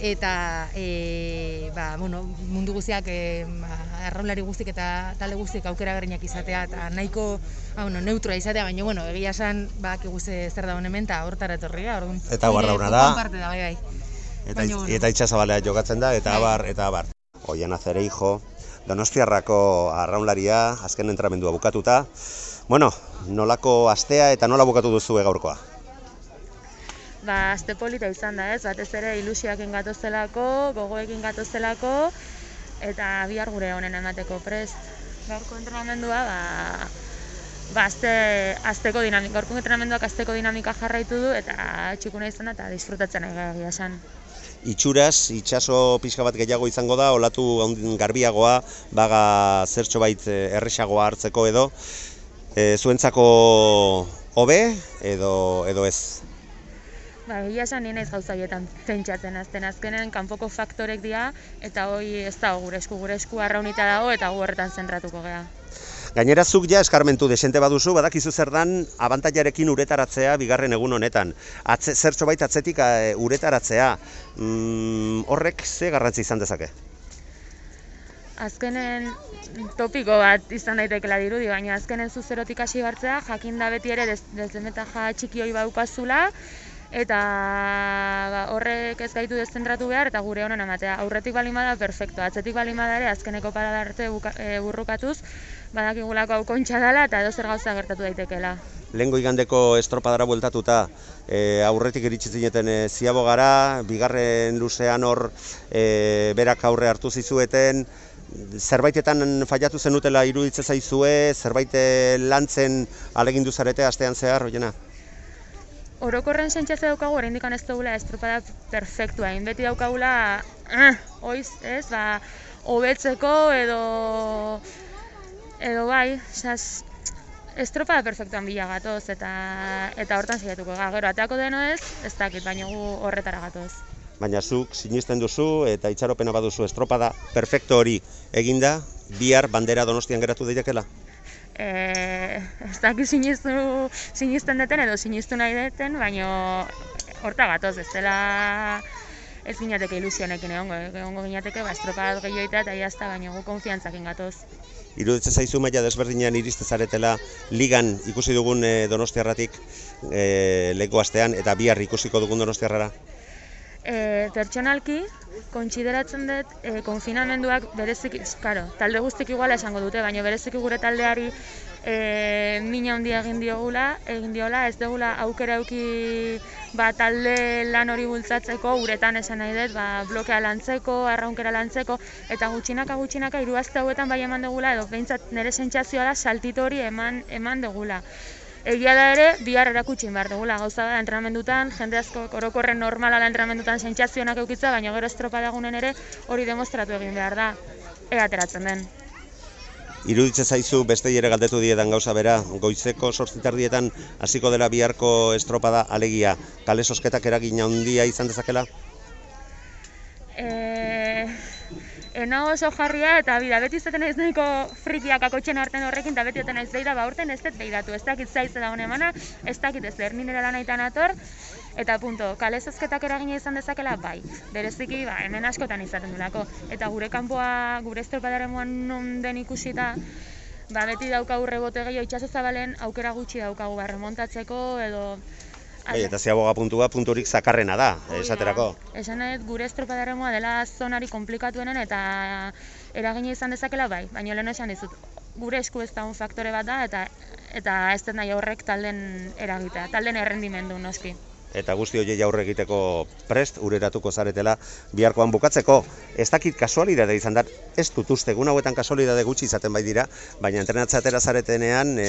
Eta, e, ba, bueno, mundu guztiak, e, ba, arraunlari guztik eta talde guztiek aukera berriak izatea eta nahiko ba, bueno, neutroa izatea, baina, bueno, egia esan, ba, guzti zer da hemen eta hortara etorria, orduan. Eta nire barrauna da. da, bai, bai. Eta, Baina, bueno. eta itxasabalea jokatzen da, eta Bai. abar, eta abar. Oian Azereijo, Donostiarrako arraunlaria, azken entramendua bukatuta. Bueno, nolako astea eta nola bukatu duzu gaurkoa? Ba, aste polita izan da ez, batez ere ilusioakin gatozelako, gogoekin gatozelako, eta bihar gure honen emateko prest. Gaurko entrenamendua, ba, ba azte, azteko dinamika, gaurko entrenamenduak azteko dinamika jarraitu du, eta txukuna izan da, eta disfrutatzen egia esan. Itxuraz, itxaso pixka bat gehiago izango da, olatu garbiagoa, baga zertxo bait eh, erresagoa hartzeko edo. E, zuentzako hobe edo, edo ez? Ba, egia esan nien ez gauza horietan pentsatzen azten azkenen kanpoko faktorek dira eta hoi ez dago gure esku, gure esku arraunita dago eta gu horretan zentratuko gea. Gainera zuk ja eskarmentu desente baduzu, badakizu zer dan abantailarekin uretaratzea bigarren egun honetan. Atze, zertxo bait atzetik e, uretaratzea. Mm, horrek ze garrantzi izan dezake? Azkenen topiko bat izan daitekela dirudi, baina azkenen zuzerotik hasi hartzea, jakin da beti ere des, deslemetaja txiki hori baukazula, eta ba, horrek ez gaitu deszentratu behar eta gure honen ematea. Aurretik balin bada, perfecto. Atzetik balin bada ere, azkeneko parada arte e, burrukatuz, badakigulako hau kontxa dela eta edo zer gauza gertatu daitekeela. Lehengo igandeko estropadara bueltatuta, e, aurretik iritsi zineten e, ziabogara, bigarren luzean hor e, berak aurre hartu zizueten, zerbaitetan fallatu zenutela iruditze zaizue, zerbait e, lantzen alegindu zarete astean zehar, oiena? Orokorren sentsazio daukagu oraindik ez dugula estropada perfektua, hain beti daukagula eh, oiz, ez, ba, hobetzeko edo edo bai, osea, estropada perfektuan bila gatoz eta eta hortan saiatuko ga. Gero ateako deno ez, ez dakit, baina gu horretara gatoz. Baina zuk sinisten duzu eta itxaropena baduzu estropada perfecto hori eginda, bihar bandera donostian geratu daitekela? E, ez dakit sinistu, sinisten deten edo sinistu nahi deten, baina horta gatoz, ez dela ez ginateke ilusionekin egongo, egongo ginateke, ba, estropada gehiago egitea eta jazta, baina gu konfiantzakin gatoz. Iruditzen zaizu maila desberdinean iriste zaretela ligan ikusi dugun e, donostiarratik e, leko astean eta bihar ikusiko dugun donostiarrara? E, pertsonalki, kontsideratzen dut, e, konfinamenduak bereziki, karo, talde guztik iguala esango dute, baina bereziki gure taldeari e, mina handia egin diogula, egin diola, ez dugula aukera euki ba, talde lan hori bultzatzeko, uretan esan nahi dut, ba, blokea lantzeko, arraunkera lantzeko, eta gutxinaka gutxinaka hiru aste hauetan bai eman dugula, edo behintzat nire sentsazioa da saltito hori eman, eman dugula. Egia da ere, bihar erakutsi behar dugula, gauza da, entrenamendutan, jende asko orokorren normala da entrenamendutan sentsazionak eukitza, baina gero estropadagunen ere hori demostratu egin behar da, ea ateratzen den. Iruditzen zaizu beste ere galdetu diedan gauza bera, goizeko sortzitardietan hasiko dela biharko estropada alegia, kale sosketak eragin handia izan dezakela? E, ena oso jarria eta bida, beti izaten naiz nahiko frikiak akotxen arten horrekin, eta beti eten naiz beida, ba urten ez dut beidatu, ez dakit zaiz da emana, ez dakit ez zer, nire lanaitan ator, eta punto, kale zozketak eragina izan dezakela, bai, bereziki, ba, hemen askotan izaten dulako, eta gure kanpoa, gure estropadaren non den ikusita, ba, beti daukagu rebote gehiago itxaso zabalen aukera gutxi daukagu ba, remontatzeko edo Bai, eta ziaboga puntua punturik zakarrena da, esaterako. Esan nahi dut, gure estropadarremoa dela zonari komplikatuenen eta eragina izan dezakela bai, baina lehen esan dizut, gure esku ez daun faktore bat da eta eta ez den nahi horrek talden eragitea, talden errendimendu noski eta guzti horiei aurre egiteko prest ureratuko zaretela biharkoan bukatzeko. Ez dakit kasualidade izan da, ez dut uste, egun hauetan kasualidade gutxi izaten bai dira, baina entrenatzatera zaretenean e,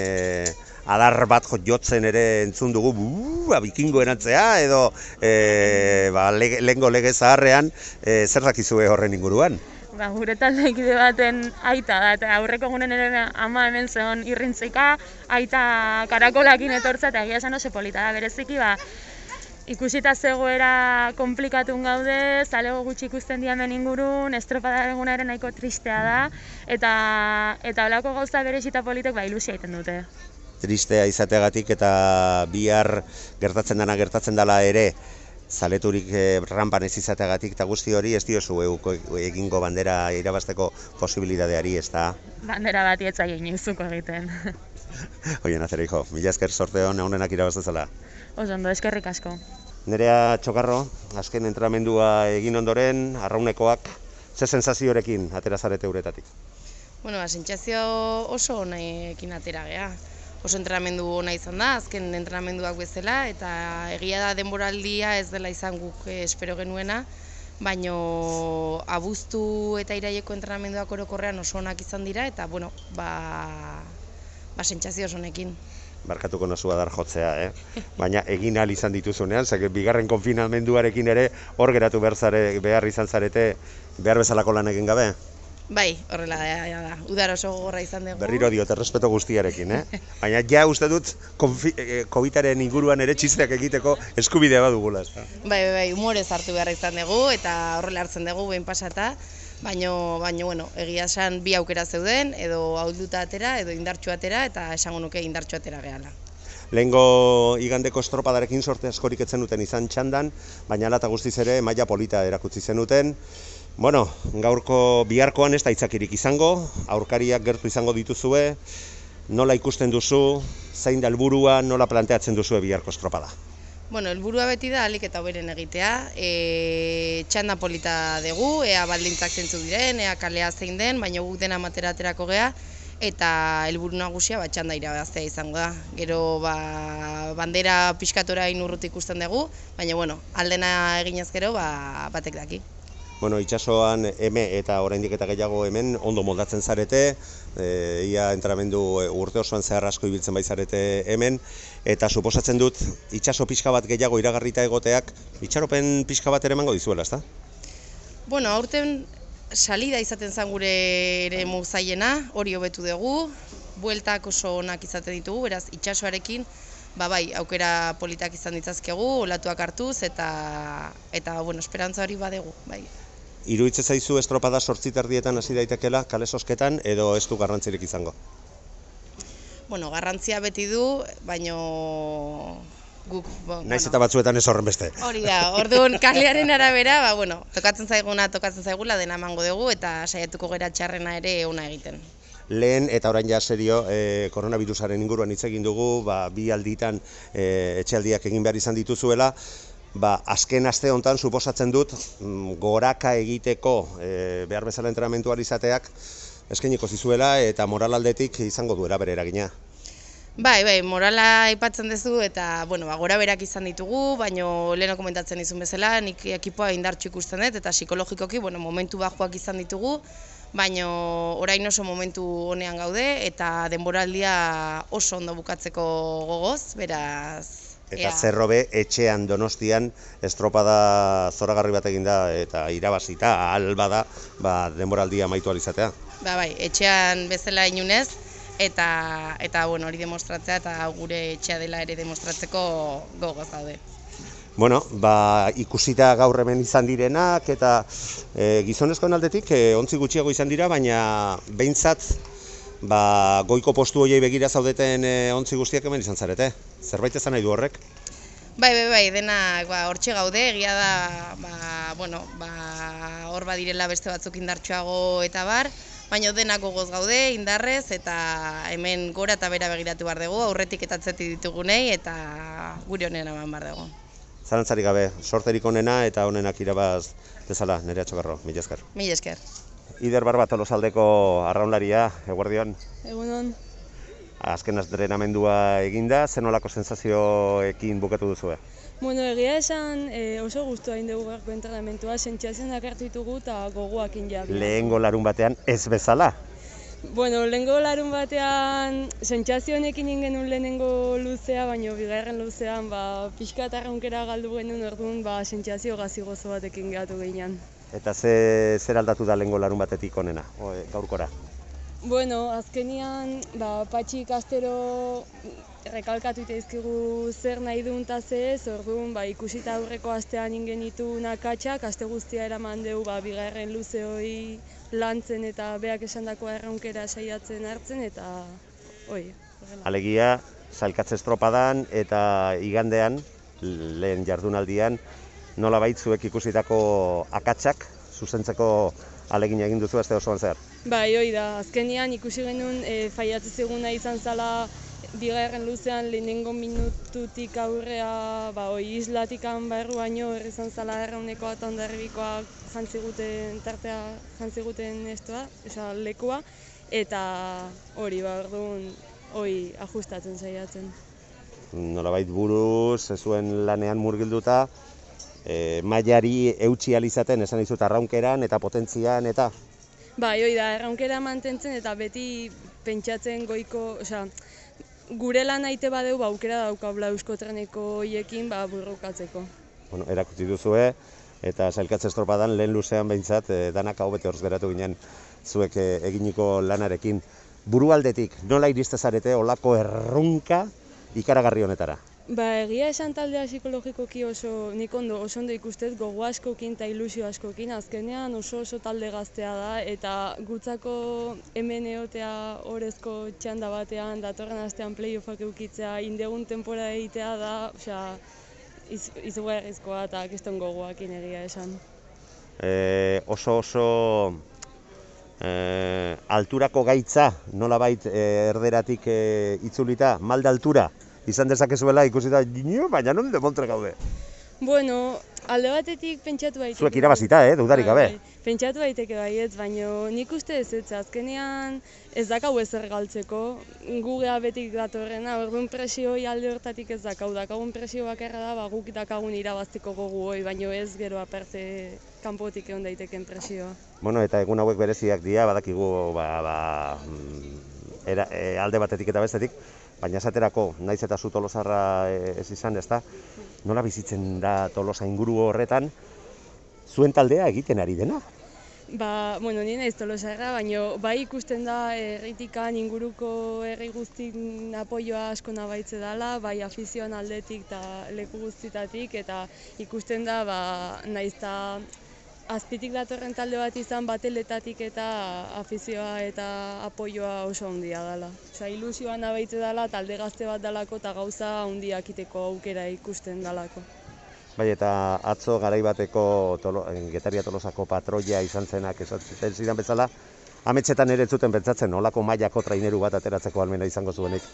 adar bat jotzen ere entzun dugu, buu, bikingo erantzea, edo e, ba, lege, lengo lege zaharrean, e, zer dakizue horren inguruan? Ba, gure taldeikide baten aita da, eta aurreko gunen ere ama hemen zeon irrintzika, aita karakolakin etortza, eta egia esan oso polita da, bereziki, ba, ikusita zegoera komplikatun gaude, zalego gutxi ikusten diamen ingurun, estropada egunaren nahiko tristea da, eta eta holako gauza berezita politek ba ilusia egiten dute. Tristea izateagatik eta bihar gertatzen dana gertatzen dela ere, zaleturik eh, rampan ez izateagatik eta guzti hori ez diozu egingo bandera irabasteko posibilidadeari ez da? Bandera bat ietza izuko egiten. Oien, azera, hijo, mila esker sorte hon egunenak irabaztezala. Oso ondo, eskerrik asko. Nerea Txokarro, azken entramendua egin ondoren, arraunekoak, ze sensaziorekin atera zarete uretatik? Bueno, ba, sentsazio oso honekin atera gea. Oso entrenamendu ona izan da, azken entrenamenduak bezala, eta egia da denboraldia ez dela izan guk eh, espero genuena, baino abuztu eta iraieko entrenamenduak orokorrean oso onak izan dira, eta bueno, ba, ba sentsazio honekin barkatuko nozu adar jotzea, eh? Baina egin ahal izan dituzunean, zake bigarren konfinamenduarekin ere hor geratu behar, zare, behar izan zarete behar bezalako lan egin gabe? Bai, horrela da, da. Udar oso gogorra izan dugu. Berriro diot, errespeto guztiarekin, eh? Baina ja uste dut eh, COVID-aren inguruan ere txisteak egiteko eskubidea badugula, ez da? Bai, bai, bai, humorez hartu behar izan dugu eta horrela hartzen dugu behin pasata. Baino, baino, bueno, egia esan bi aukera zeuden, edo ahulduta atera, edo indartxu atera, eta esango nuke indartxu atera gehala. Lehengo igandeko estropadarekin sorte askorik etzen duten izan txandan, baina alata guztiz ere maila polita erakutsi zenuten. Bueno, gaurko biharkoan ez da itzakirik izango, aurkariak gertu izango dituzue, nola ikusten duzu, zein da helburua, nola planteatzen duzue biharko estropada. Bueno, helburua beti da alik eta hoberen egitea. E, txanda polita dugu, ea baldintzak zentzu diren, ea kalea zein den, baina guk dena matera aterako gea. Eta helburu nagusia ba txanda irabaztea izango da. Gero ba, bandera pixkatora inurrut ikusten dugu, baina bueno, aldena eginez gero ba, batek daki bueno, itxasoan eme eta oraindik eta gehiago hemen ondo moldatzen zarete, e, ia entramendu e, urte osoan zehar asko ibiltzen bai zarete hemen, eta suposatzen dut itxaso pixka bat gehiago iragarrita egoteak, itxaropen pixka bat ere emango dizuela, ezta? Bueno, aurten salida izaten zen gure ere muzaiena, hori hobetu dugu, bueltak oso onak izaten ditugu, beraz itxasoarekin, ba bai, aukera politak izan ditzazkegu, olatuak hartuz, eta, eta bueno, esperantza hori badegu, bai. Iruitze zaizu estropada sortzit erdietan hasi daitekela kale sosketan edo ez du garrantzirik izango? Bueno, garrantzia beti du, baino guk... Bo, Naiz eta batzuetan ez horren beste. Hori da, orduan kalearen arabera, ba, bueno, tokatzen zaiguna, tokatzen zaigula, dena emango dugu eta saiatuko gera txarrena ere ona egiten. Lehen eta orain ja serio e, koronavirusaren inguruan hitz egin dugu, ba, bi alditan e, etxealdiak egin behar izan dituzuela, ba, azken aste hontan suposatzen dut mm, goraka egiteko e, behar bezala entrenamentu izateak eskeniko zizuela eta moral aldetik izango duera bere eragina. Bai, bai, morala aipatzen duzu eta, bueno, ba, gora berak izan ditugu, baino leheno komentatzen izun bezala, nik ekipoa indartxu ikusten dut eta psikologikoki, bueno, momentu bajoak izan ditugu, baino orain oso momentu honean gaude eta denboraldia oso ondo bukatzeko gogoz, beraz, Eta zerrobe etxean donostian estropada zoragarri bat eginda eta irabazita alba da ba, denboraldia maitu alizatea. Ba, bai, etxean bezala inunez eta, eta bueno, hori demostratzea eta gure etxea dela ere demostratzeko gogoz daude. Bueno, ba, ikusita gaur hemen izan direnak eta e, gizonezkoen aldetik e, ontzi gutxiago izan dira, baina behintzat ba, goiko postu hoiei begira zaudeten e, ontzi guztiak hemen izan zarete. Zerbait ezan nahi du horrek? Bai, bai, bai, dena ba, hortxe gaude, egia da, ba, bueno, ba, hor badirela beste batzuk indartsuago eta bar, baina denak gogoz gaude, indarrez, eta hemen gora eta bera begiratu behar dugu, aurretik eta atzetik ditugunei, eta gure honena eman behar dugu. Zalantzari gabe, sorterik onena eta onenak irabaz dezala, nire atxokarro, mila esker. Mila esker. Ider Barba tolosaldeko arraunlaria, eguerdion. Egunon. Azken entrenamendua eginda, zen olako sensazioekin bukatu duzue? Bueno, egia esan e, oso guztu hain dugu garko entrenamentua, sentsiatzen dakartu ditugu eta gogoak inja. Lehengo larun batean ez bezala? Bueno, lehengo larun batean sentsazio honekin ingen lehenengo luzea, baina bigarren luzean ba, pixka eta galdu genuen orduan ba, sentsazio gazi gozo batekin gehatu gehinan. Eta ze, zer aldatu da lehengo larun batetik onena, o, e, gaurkora? Bueno, azkenian, ba, patxi kastero rekalkatu izkigu zer nahi duen eta ze ez, orduan ba, ikusita aurreko astean ingen ditu nakatxak, aste guztia eraman dugu ba, bigarren luze hori lantzen eta beak esandako erronkera saiatzen hartzen eta hoi. Alegia, zailkatze estropadan eta igandean, lehen jardunaldian, nola baitzuek ikusitako akatsak, zuzentzeko alegin egin duzu azte osoan zehar? Bai, hoi da, azkenian ikusi genuen e, faiatze zeguna izan zala bigarren luzean lehenengo minututik aurrea, ba, oi, islatik barru baino, izan zala errauneko eta ondarribikoa jantziguten tartea, jantziguten estua, esa, lekua, eta hori, ba, orduan, hori, ajustatzen saiatzen. Nolabait buruz, zuen lanean murgilduta, e, mailari eutxi alizaten, esan dizut, arraunkeran eta potentzian, eta? Bai, hori da, erraunkera mantentzen eta beti pentsatzen goiko, osea, gure lan aite badeu ba aukera daukabla euskotreneko hoiekin ba burrukatzeko. Bueno, erakutsi duzue eta sailkatze estropadan lehen luzean behintzat e, danak hau bete horz geratu ginen zuek e, eginiko lanarekin. Burualdetik, nola iriste zarete olako errunka ikaragarri honetara? Ba, egia esan taldea psikologikoki oso, nik ondo, oso ondo ikustez, gogo askokin eta ilusio askokin, azkenean oso oso talde gaztea da, eta gutzako hemen eotea orezko txanda batean, datorren astean playoffak eukitzea, indegun tempora egitea da, osea, iz, izugarrizkoa eta kiston gogoakin egia esan. E, oso oso e, alturako gaitza, nolabait e, erderatik e, itzulita, malde altura, izan dezakezuela ikusi da baina non demontre gaude. Bueno, alde batetik pentsatu baiteke. Zuek irabazita, eh, dudarik gabe. Bai, bai. pentsatu baiteke baiet, baina nik uste ez ez, azkenean ez dakau ezer galtzeko, gugea betik datorrena, orduan presio hori alde hortatik ez dakau, dakagun presio bakarra da, ba, guk dakagun irabazteko gogu hori, baina ez gero aparte kanpotik egon daiteken presioa. Bueno, eta egun hauek bereziak dira, badakigu ba, ba, mm, era, e, alde batetik eta bestetik, baina esaterako, naiz eta zu tolosarra eh, ez izan, ezta? Nola bizitzen da tolosa inguru horretan, zuen taldea egiten ari dena? Ba, bueno, nien naiz tolosarra, baina bai ikusten da erritikan inguruko herri guztik apoioa asko nabaitze dela, bai afizioan aldetik eta leku guztitatik, eta ikusten da, ba, naiz azpitik datorren talde bat izan bateletatik eta afizioa eta apoioa oso handia dela. Osa, ilusioa nabaitze dela talde gazte bat dalako eta gauza handiak iteko aukera ikusten dalako. Bai, eta atzo garai bateko tolo, Getaria Tolosako patroia izan zenak esatzen zidan bezala, ametxetan ere zuten pentsatzen, olako mailako traineru bat ateratzeko almena izango zuenik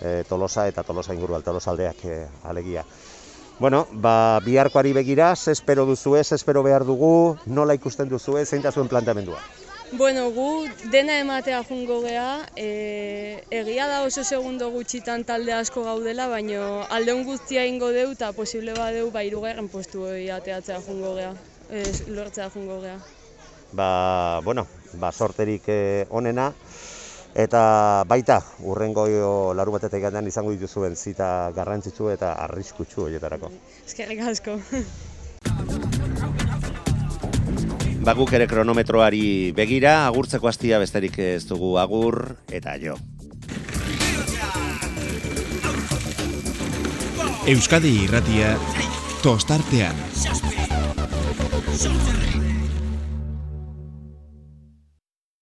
e, Tolosa eta Tolosa inguru, Tolosaldeak e, alegia. Bueno, ba, biharkoari begira, ze espero duzu ez, espero behar dugu, nola ikusten duzu ez, zein da zuen planteamendua? Bueno, gu dena ematea jungo gea, e, egia da oso segundo gutxitan talde asko gaudela, baina aldeun guztia ingo deu eta posible badeu ba irugarren postu hori ateatzea jungo gea, e, lortzea jungo gea. Ba, bueno, ba, sorterik eh, onena, Eta baita, urrengo laru batetek gandean izango dituzuen zita garrantzitsu eta arriskutsu horietarako. Eskerrik asko. Baguk ere kronometroari begira, agurtzeko hastia besterik ez dugu agur eta jo. Euskadi irratia tostartean.